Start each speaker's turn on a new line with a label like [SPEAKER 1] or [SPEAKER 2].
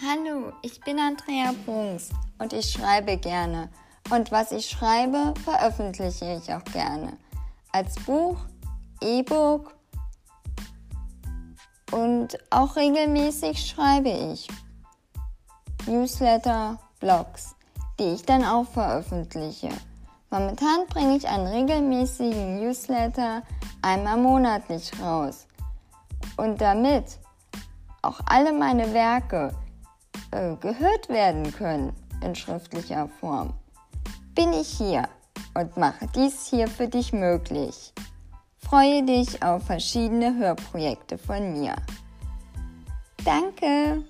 [SPEAKER 1] Hallo, ich bin Andrea Brunks und ich schreibe gerne. Und was ich schreibe, veröffentliche ich auch gerne. Als Buch, E-Book und auch regelmäßig schreibe ich Newsletter, Blogs, die ich dann auch veröffentliche. Momentan bringe ich einen regelmäßigen Newsletter einmal monatlich raus. Und damit auch alle meine Werke äh, gehört werden können in schriftlicher Form, bin ich hier und mache dies hier für dich möglich. Freue dich auf verschiedene Hörprojekte von mir. Danke!